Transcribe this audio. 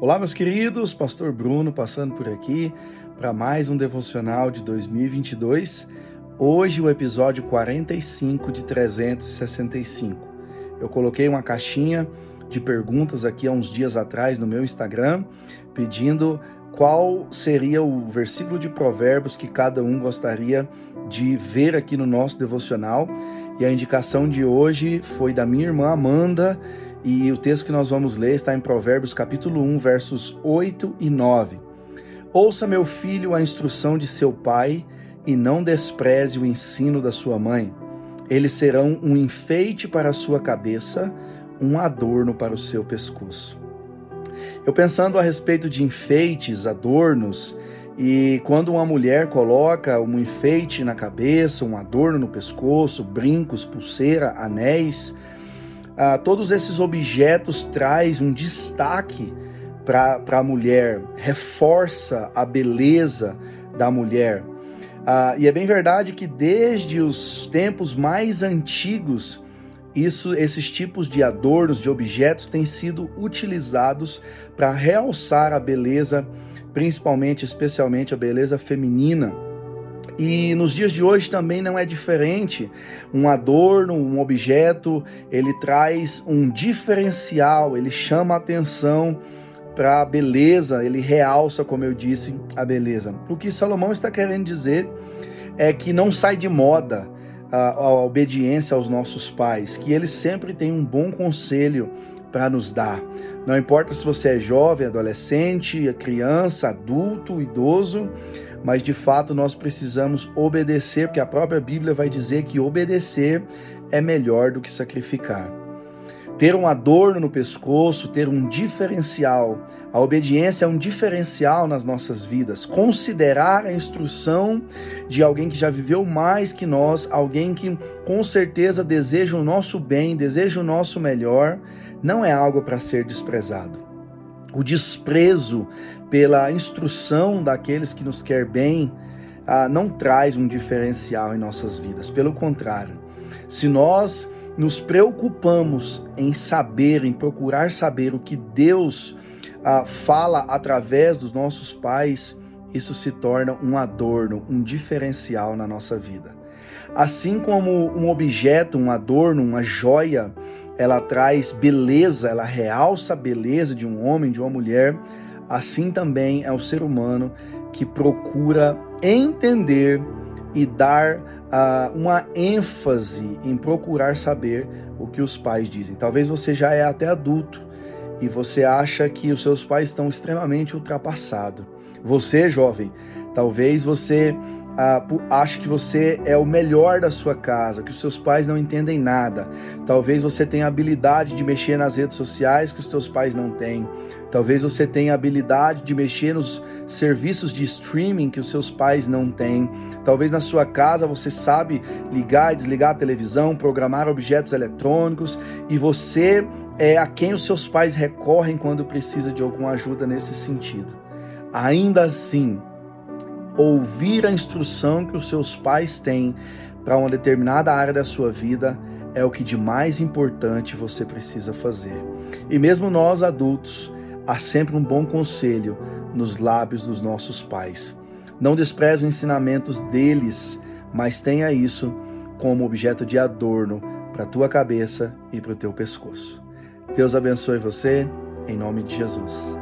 Olá, meus queridos, Pastor Bruno passando por aqui para mais um devocional de 2022. Hoje, o episódio 45 de 365. Eu coloquei uma caixinha de perguntas aqui há uns dias atrás no meu Instagram, pedindo qual seria o versículo de Provérbios que cada um gostaria de ver aqui no nosso devocional. E a indicação de hoje foi da minha irmã Amanda e o texto que nós vamos ler está em Provérbios capítulo 1, versos 8 e 9. Ouça, meu filho, a instrução de seu pai e não despreze o ensino da sua mãe. Eles serão um enfeite para a sua cabeça, um adorno para o seu pescoço. Eu pensando a respeito de enfeites, adornos, e quando uma mulher coloca um enfeite na cabeça, um adorno no pescoço, brincos, pulseira, anéis, ah, todos esses objetos traz um destaque para a mulher, reforça a beleza da mulher. Ah, e é bem verdade que desde os tempos mais antigos, isso, esses tipos de adornos, de objetos, têm sido utilizados para realçar a beleza, principalmente, especialmente a beleza feminina. E nos dias de hoje também não é diferente. Um adorno, um objeto, ele traz um diferencial, ele chama a atenção para a beleza, ele realça, como eu disse, a beleza. O que Salomão está querendo dizer é que não sai de moda a, a obediência aos nossos pais, que eles sempre têm um bom conselho para nos dar. Não importa se você é jovem, adolescente, criança, adulto, idoso, mas de fato nós precisamos obedecer, porque a própria Bíblia vai dizer que obedecer é melhor do que sacrificar. Ter um adorno no pescoço, ter um diferencial, a obediência é um diferencial nas nossas vidas. Considerar a instrução de alguém que já viveu mais que nós, alguém que com certeza deseja o nosso bem, deseja o nosso melhor, não é algo para ser desprezado. O desprezo pela instrução daqueles que nos quer bem, ah, não traz um diferencial em nossas vidas. Pelo contrário, se nós nos preocupamos em saber, em procurar saber o que Deus ah, fala através dos nossos pais, isso se torna um adorno, um diferencial na nossa vida. Assim como um objeto, um adorno, uma joia, ela traz beleza, ela realça a beleza de um homem, de uma mulher, assim também é o ser humano que procura entender e dar uh, uma ênfase em procurar saber o que os pais dizem. Talvez você já é até adulto e você acha que os seus pais estão extremamente ultrapassados. Você, jovem, talvez você acha que você é o melhor da sua casa, que os seus pais não entendem nada. Talvez você tenha habilidade de mexer nas redes sociais que os seus pais não têm. Talvez você tenha habilidade de mexer nos serviços de streaming que os seus pais não têm. Talvez na sua casa você sabe ligar e desligar a televisão, programar objetos eletrônicos e você é a quem os seus pais recorrem quando precisa de alguma ajuda nesse sentido. Ainda assim, ouvir a instrução que os seus pais têm para uma determinada área da sua vida é o que de mais importante você precisa fazer. E mesmo nós adultos, há sempre um bom conselho nos lábios dos nossos pais. Não despreze os ensinamentos deles, mas tenha isso como objeto de adorno para a tua cabeça e para o teu pescoço. Deus abençoe você, em nome de Jesus.